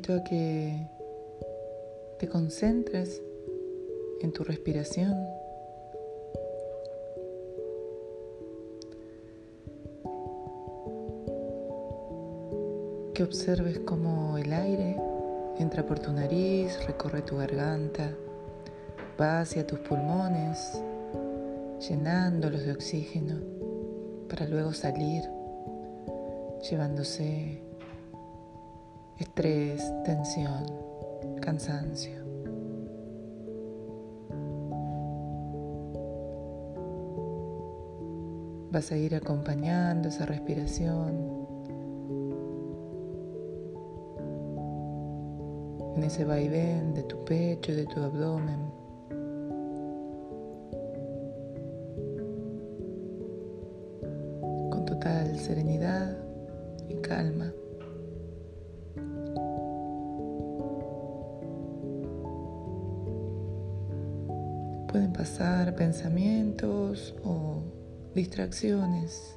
invito a que te concentres en tu respiración. Que observes cómo el aire entra por tu nariz, recorre tu garganta, va hacia tus pulmones, llenándolos de oxígeno para luego salir, llevándose estrés, tensión, cansancio. Vas a ir acompañando esa respiración en ese vaivén de tu pecho de tu abdomen. Con total serenidad y calma. Pensamientos o distracciones.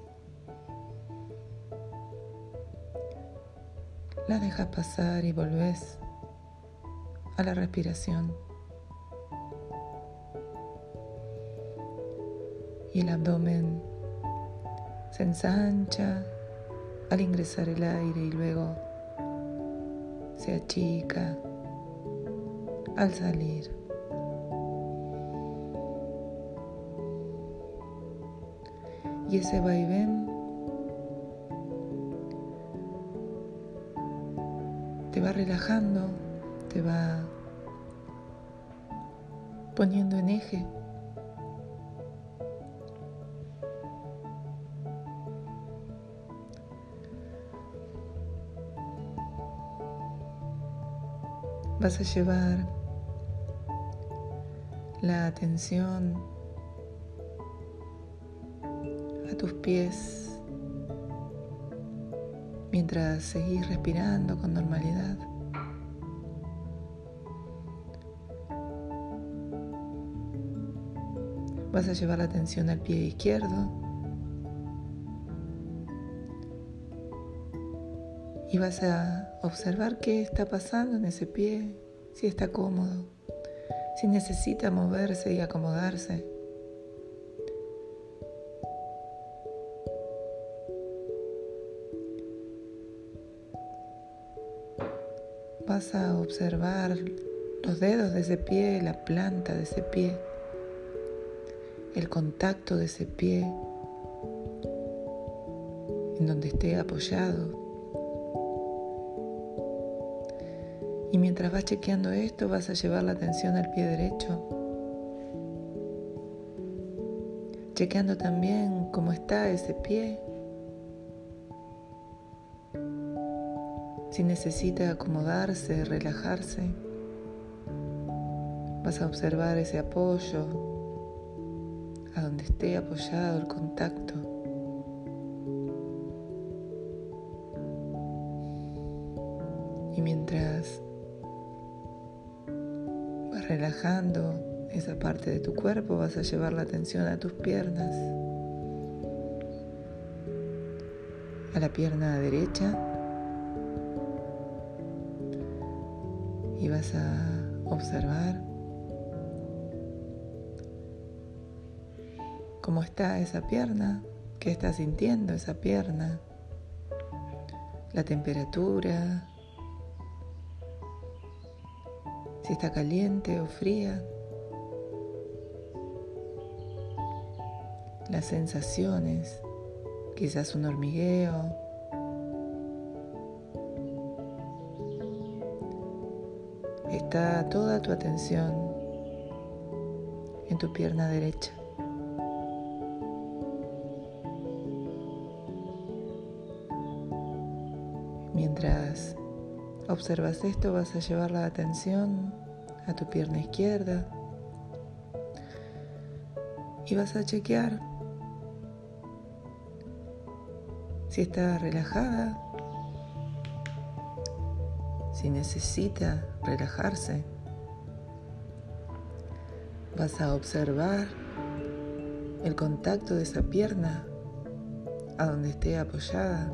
Las dejas pasar y volvés a la respiración. Y el abdomen se ensancha al ingresar el aire y luego se achica al salir. Y ese vaivén te va relajando, te va poniendo en eje. Vas a llevar la atención tus pies mientras seguís respirando con normalidad. Vas a llevar la atención al pie izquierdo y vas a observar qué está pasando en ese pie, si está cómodo, si necesita moverse y acomodarse. Vas a observar los dedos de ese pie, la planta de ese pie, el contacto de ese pie en donde esté apoyado. Y mientras vas chequeando esto, vas a llevar la atención al pie derecho, chequeando también cómo está ese pie Si necesita acomodarse, relajarse, vas a observar ese apoyo, a donde esté apoyado el contacto. Y mientras vas relajando esa parte de tu cuerpo, vas a llevar la atención a tus piernas, a la pierna derecha vas a observar. Cómo está esa pierna, qué está sintiendo esa pierna, la temperatura, si está caliente o fría, las sensaciones, quizás un hormigueo, está toda tu atención en tu pierna derecha. Mientras observas esto vas a llevar la atención a tu pierna izquierda y vas a chequear si está relajada si necesita relajarse, vas a observar el contacto de esa pierna a donde esté apoyada.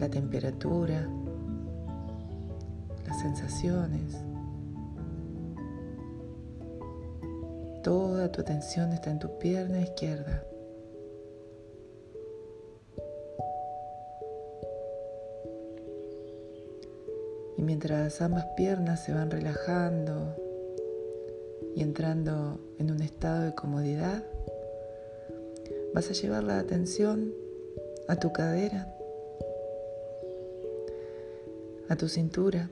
la temperatura, las sensaciones. Toda tu atención está en tu pierna izquierda. Mientras ambas piernas se van relajando y entrando en un estado de comodidad, vas a llevar la atención a tu cadera, a tu cintura.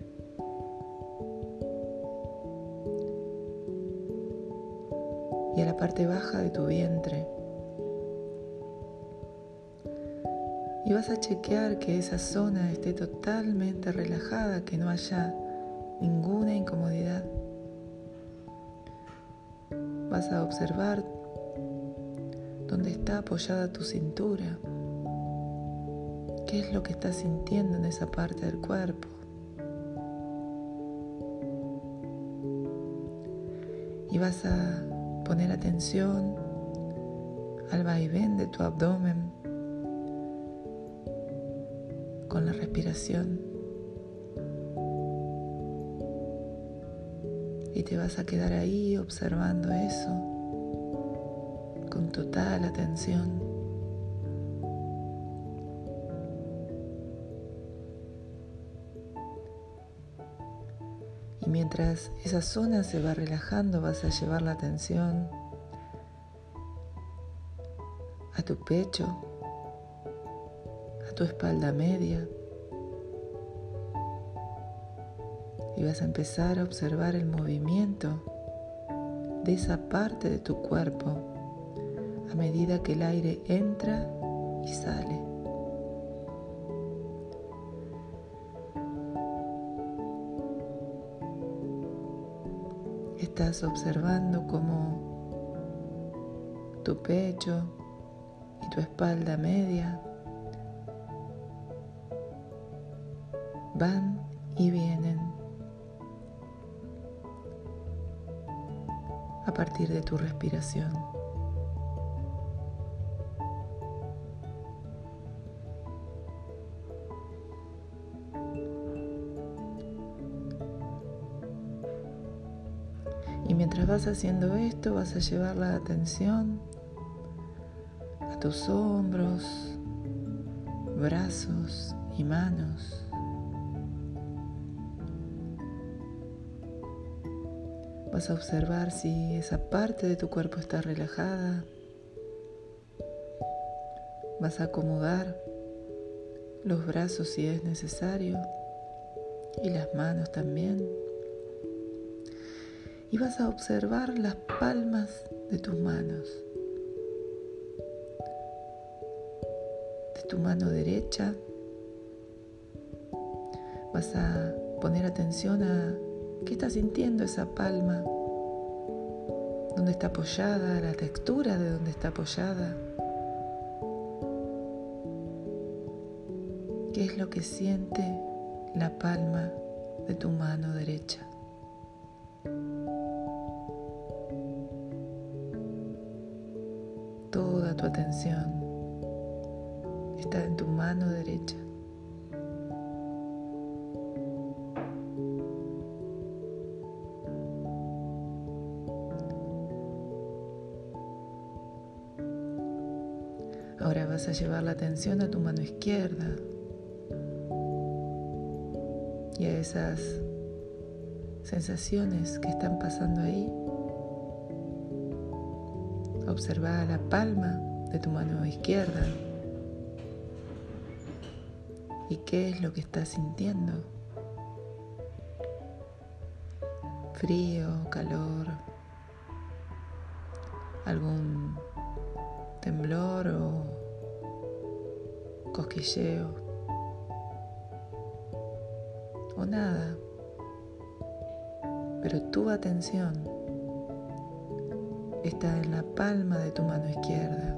y a la parte baja de tu vientre. Y vas a chequear que esa zona esté totalmente relajada, que no haya ninguna incomodidad. Vas a observar dónde está apoyada tu cintura. ¿Qué es lo que estás sintiendo en esa parte del cuerpo? Y vas a poner atención al vaivén de tu abdomen con la respiración. Y te vas a quedar ahí observando eso con total atención. Y mientras esa zona se va relajando, vas a llevar la atención a tu pecho, tu espalda media. Y vas a empezar a observar el movimiento de esa parte de tu cuerpo a medida que el aire entra y sale. Estás observando cómo tu pecho y tu espalda media van y vienen a partir de tu respiración. Y mientras vas haciendo esto, vas a llevar la atención a tus hombros, brazos y manos. Vas a observar si esa parte de tu cuerpo está relajada. Vas a acomodar los brazos si es necesario y las manos también y vas a observar las palmas de tus manos. De tu mano derecha vas a poner atención a qué está sintiendo esa palma, dónde está apoyada, la textura de dónde está apoyada. ¿Qué es lo que siente la palma de tu mano derecha? Ahora vas a llevar la atención a tu mano izquierda y a esas sensaciones que están pasando ahí. Observa la palma de tu mano izquierda. ¿Y qué es lo que estás sintiendo? Frío, calor, algún cosquilleo o nada. Pero tu atención está en la palma de tu mano izquierda.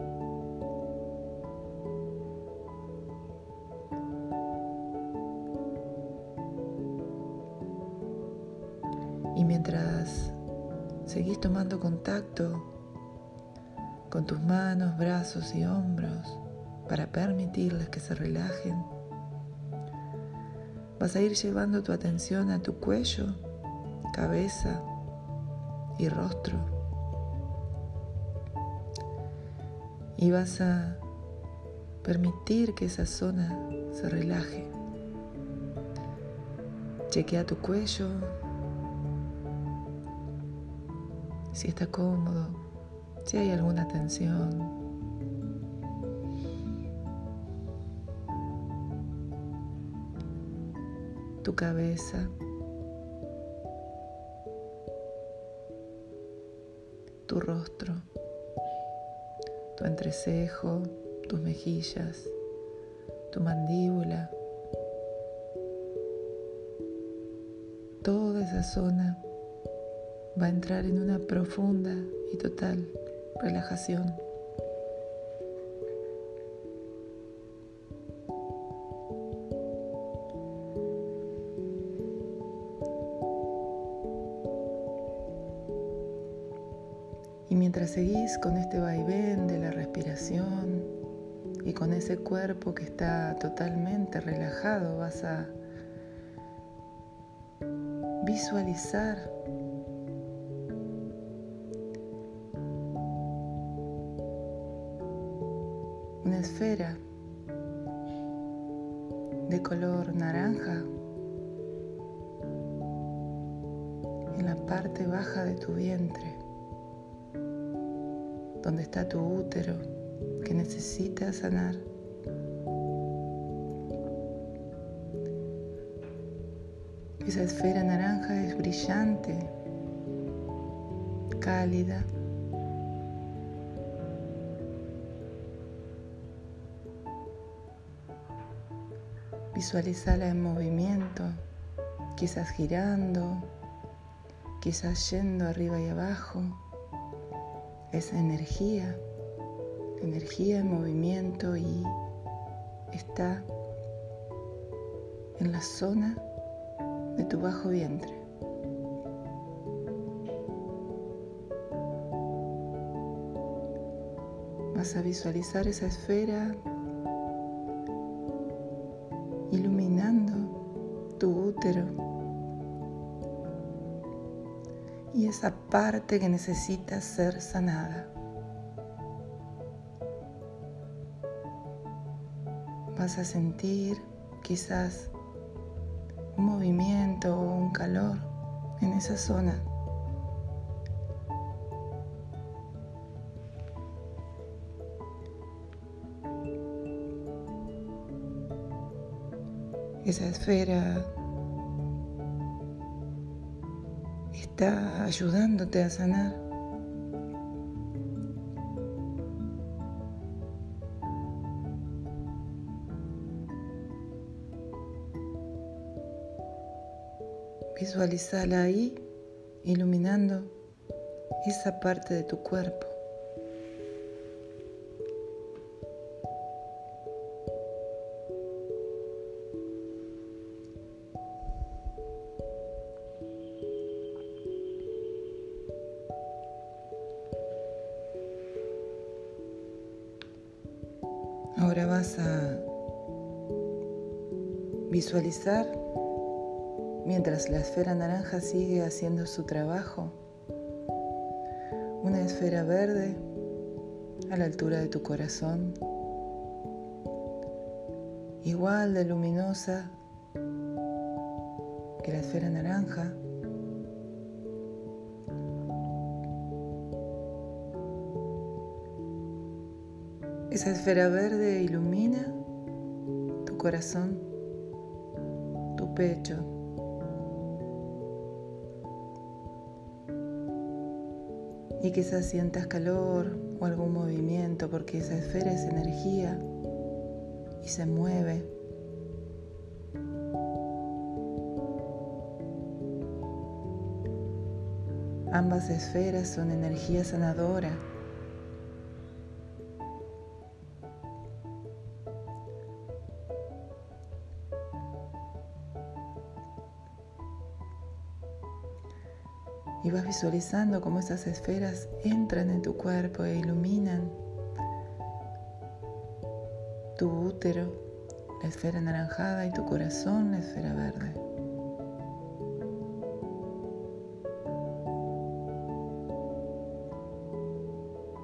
Y mientras seguís tomando contacto con tus manos, brazos y hombros para permitirles que se relajen, Vas a ir llevando tu atención a tu cuello, cabeza y rostro. Y vas a permitir que esa zona se relaje. Chequea tu cuello, si está cómodo, si hay alguna tensión. Tu cabeza. Tu rostro. Tu entrecejo, tus mejillas, tu mandíbula. Toda esa zona va a entrar en una profunda y total relajación. Mientras seguís con este vaivén de la respiración y con ese cuerpo que está totalmente relajado, vas a visualizar que necesita sanar. Esa esfera naranja es brillante, cálida. Visualizala en movimiento, quizás girando, quizás yendo arriba y abajo. Esa energía, energía en movimiento y está en la zona de tu bajo vientre. Vas a visualizar esa esfera iluminando tu útero y esa parte que necesita ser sanada. Vas a sentir quizás un movimiento o un calor en esa zona. Esa esfera está ayudándote a sanar. Visualizala ahí, iluminando esa parte de tu cuerpo. Ahora vas a visualizar mientras la esfera naranja sigue haciendo su trabajo. Una esfera verde a la altura de tu corazón, igual de luminosa que la esfera naranja. Esa esfera verde ilumina tu corazón, tu pecho, y quizás sientas calor o algún movimiento porque esa esfera es energía y se mueve. Ambas esferas son energía sanadora. Vas visualizando cómo esas esferas entran en tu cuerpo e iluminan tu útero, la esfera anaranjada y tu corazón la esfera verde.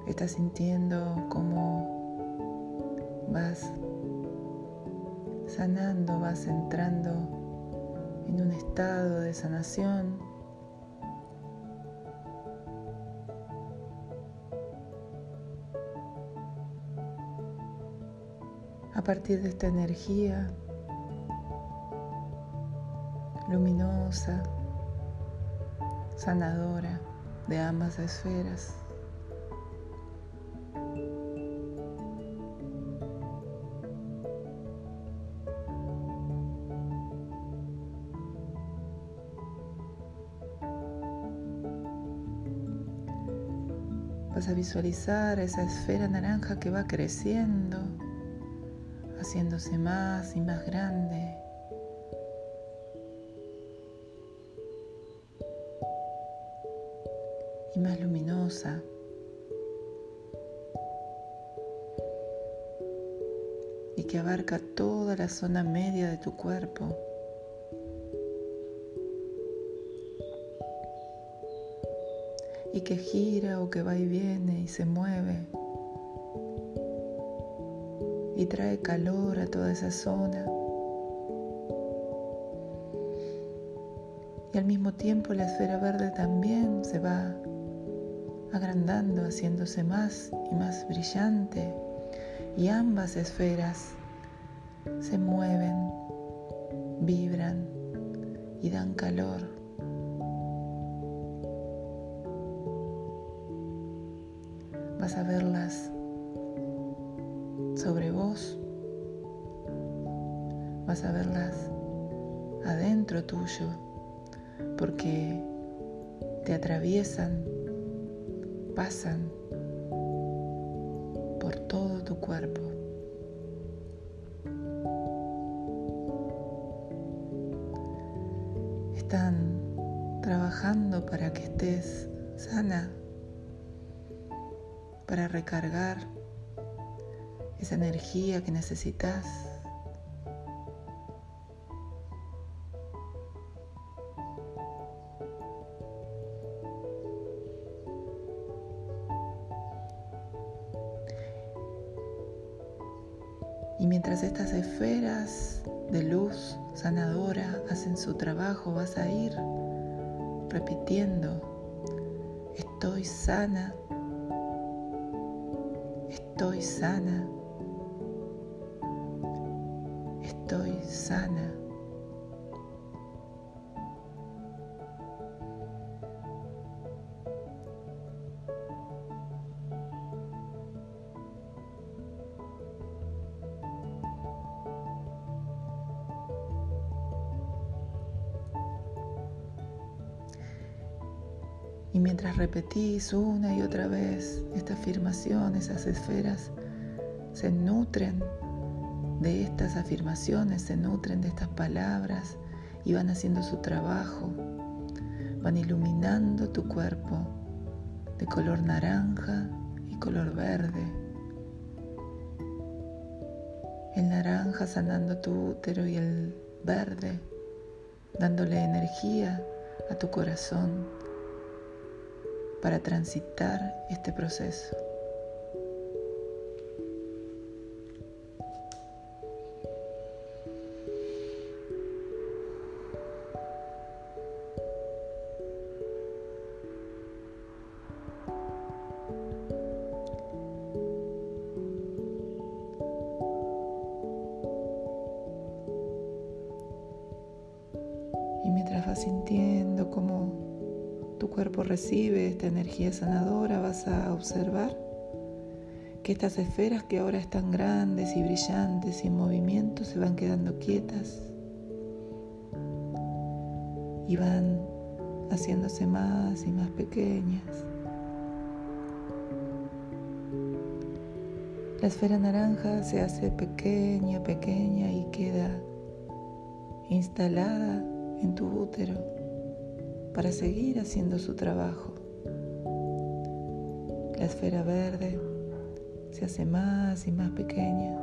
Estás sintiendo cómo vas sanando, vas entrando en un estado de sanación. Partir de esta energía luminosa, sanadora de ambas esferas. Vas a visualizar esa esfera naranja que va creciendo, haciéndose más y más grande. Y más luminosa. Y que abarca toda la zona media de tu cuerpo. y que gira o que va y viene y se mueve trae calor a toda esa zona. Y al mismo tiempo la esfera verde también se va agrandando, haciéndose más y más brillante. Y ambas esferas se mueven, vibran y dan calor. vas a verlas sobre vos, vas a verlas adentro tuyo, porque te atraviesan, pasan por todo tu cuerpo. Están trabajando para que estés sana, para recargar esa energía que necesitas. Y mientras estas esferas de luz sanadora hacen su trabajo, vas a ir repitiendo, estoy sana, Estoy sana. Estoy sana. Y mientras repetís una y otra vez esta afirmación, esas esferas se nutren de estas afirmaciones, se nutren de estas palabras y van haciendo su trabajo, van iluminando tu cuerpo de color naranja y color verde. El naranja sanando tu útero y el verde dándole energía a tu corazón para transitar este proceso. Esta energía sanadora, vas a observar que estas esferas que ahora están grandes y brillantes y en movimiento se van quedando quietas y van haciéndose más y más pequeñas. La esfera naranja se hace pequeña, pequeña y queda instalada en tu útero para seguir haciendo su trabajo. La esfera verde se hace más y más pequeña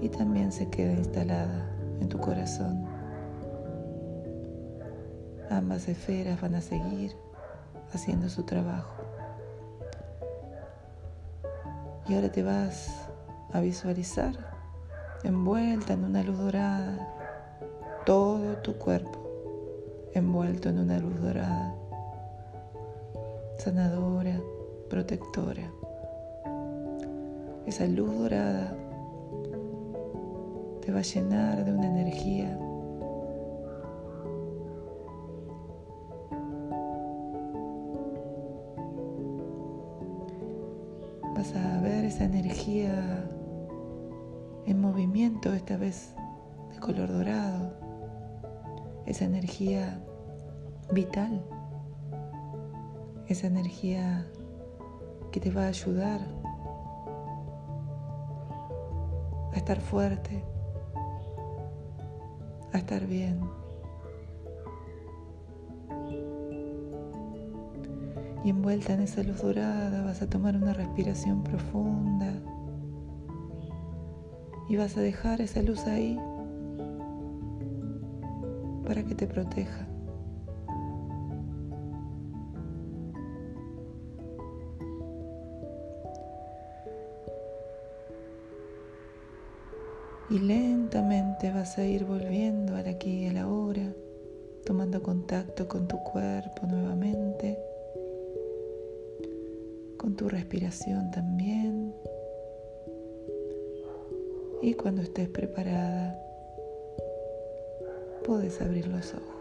y también se queda instalada en tu corazón. Ambas esferas van a seguir haciendo su trabajo. Y ahora te vas a visualizar envuelta en una luz dorada, todo tu cuerpo envuelto en una luz dorada, sanadora, protectora. Esa luz dorada te va a llenar de una energía vas a ver esa energía en movimiento, esta vez de color dorado, esa energía vital, esa energía que te va a ayudar a estar fuerte, a estar bien. Y envuelta en esa luz dorada vas a tomar una respiración profunda y vas a dejar esa luz ahí para que te proteja. Y lentamente vas a ir volviendo al aquí y a la hora, tomando contacto con tu cuerpo nuevamente, con tu respiración también. Y cuando estés preparada, puedes abrir los ojos.